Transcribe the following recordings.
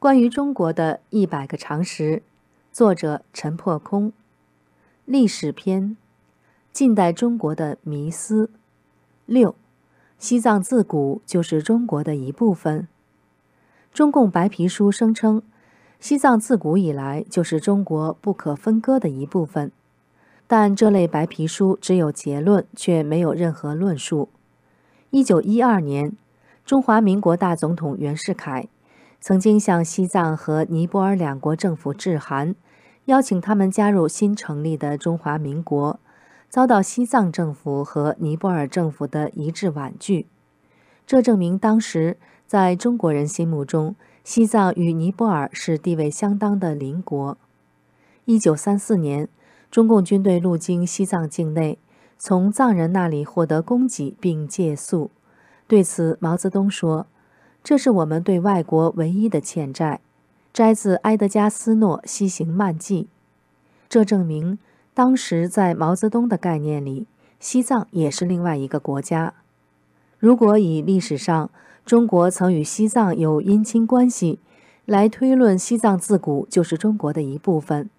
关于中国的一百个常识，作者陈破空。历史篇：近代中国的迷思。六，西藏自古就是中国的一部分。中共白皮书声称，西藏自古以来就是中国不可分割的一部分，但这类白皮书只有结论，却没有任何论述。一九一二年，中华民国大总统袁世凯。曾经向西藏和尼泊尔两国政府致函，邀请他们加入新成立的中华民国，遭到西藏政府和尼泊尔政府的一致婉拒。这证明当时在中国人心目中，西藏与尼泊尔是地位相当的邻国。一九三四年，中共军队路经西藏境内，从藏人那里获得供给并借宿。对此，毛泽东说。这是我们对外国唯一的欠债。摘自埃德加·斯诺《西行漫记》。这证明，当时在毛泽东的概念里，西藏也是另外一个国家。如果以历史上中国曾与西藏有姻亲关系来推论，西藏自古就是中国的一部分，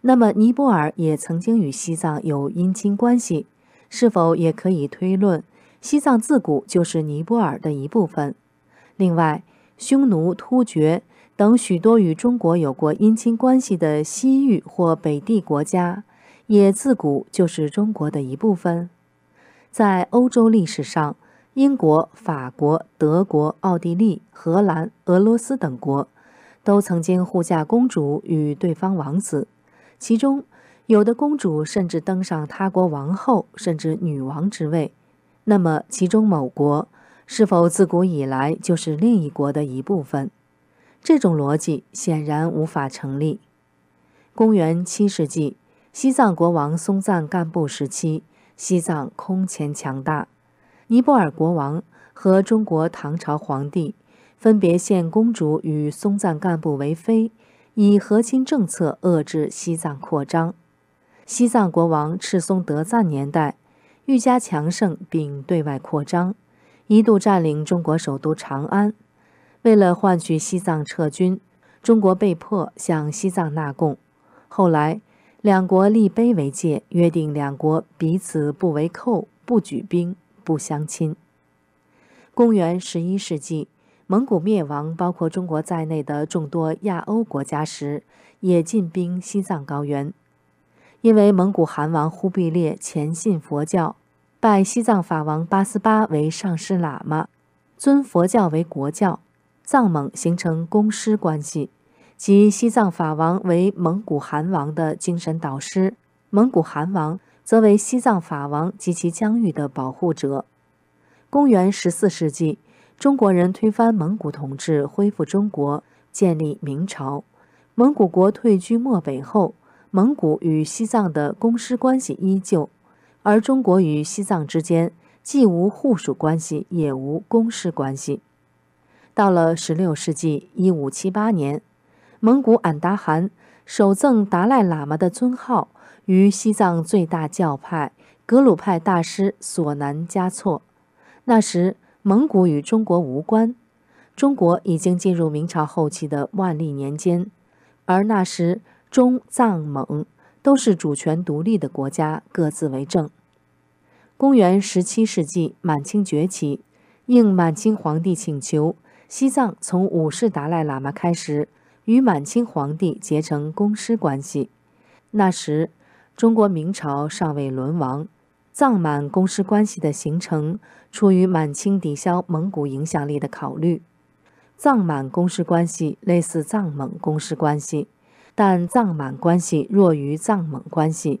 那么尼泊尔也曾经与西藏有姻亲关系，是否也可以推论，西藏自古就是尼泊尔的一部分？另外，匈奴、突厥等许多与中国有过姻亲关系的西域或北地国家，也自古就是中国的一部分。在欧洲历史上，英国、法国、德国、奥地利、荷兰、俄罗斯等国，都曾经互嫁公主与对方王子，其中有的公主甚至登上他国王后甚至女王之位。那么，其中某国？是否自古以来就是另一国的一部分？这种逻辑显然无法成立。公元七世纪，西藏国王松赞干布时期，西藏空前强大。尼泊尔国王和中国唐朝皇帝分别献公主与松赞干布为妃，以和亲政策遏制西藏扩张。西藏国王赤松德赞年代愈加强盛，并对外扩张。一度占领中国首都长安，为了换取西藏撤军，中国被迫向西藏纳贡。后来，两国立碑为界，约定两国彼此不为寇、不举兵、不相侵。公元十一世纪，蒙古灭亡包括中国在内的众多亚欧国家时，也进兵西藏高原。因为蒙古汗王忽必烈虔信佛教。拜西藏法王八思巴为上师喇嘛，尊佛教为国教，藏蒙形成公师关系，即西藏法王为蒙古汗王的精神导师，蒙古汗王则为西藏法王及其疆域的保护者。公元十四世纪，中国人推翻蒙古统治，恢复中国，建立明朝。蒙古国退居漠北后，蒙古与西藏的公师关系依旧。而中国与西藏之间既无互属关系，也无公事关系。到了十六世纪一五七八年，蒙古俺答汗首赠达赖喇嘛的尊号于西藏最大教派格鲁派大师索南嘉措。那时，蒙古与中国无关，中国已经进入明朝后期的万历年间，而那时中藏蒙。都是主权独立的国家，各自为政。公元十七世纪，满清崛起，应满清皇帝请求，西藏从五世达赖喇嘛开始与满清皇帝结成公师关系。那时，中国明朝尚未沦亡，藏满公师关系的形成出于满清抵消蒙古影响力的考虑。藏满公师关系类似藏蒙公师关系。但藏满关系弱于藏蒙关系，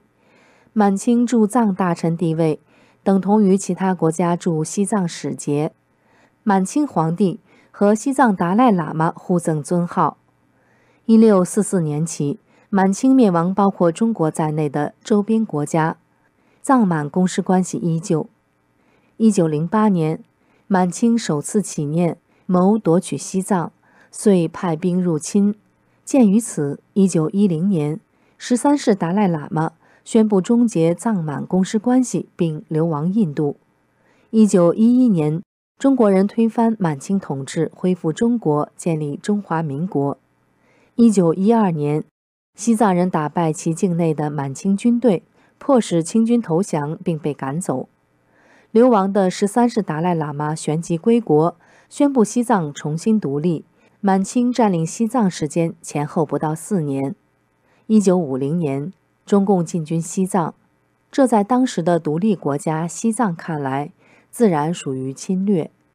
满清驻藏大臣地位等同于其他国家驻西藏使节。满清皇帝和西藏达赖喇嘛互赠尊号。一六四四年起，满清灭亡包括中国在内的周边国家，藏满公师关系依旧。一九零八年，满清首次起念谋夺取西藏，遂派兵入侵。鉴于此，一九一零年，十三世达赖喇嘛宣布终结藏满公师关系，并流亡印度。一九一一年，中国人推翻满清统治，恢复中国，建立中华民国。一九一二年，西藏人打败其境内的满清军队，迫使清军投降，并被赶走。流亡的十三世达赖喇嘛旋即归国，宣布西藏重新独立。满清占领西藏时间前后不到四年。一九五零年，中共进军西藏，这在当时的独立国家西藏看来，自然属于侵略。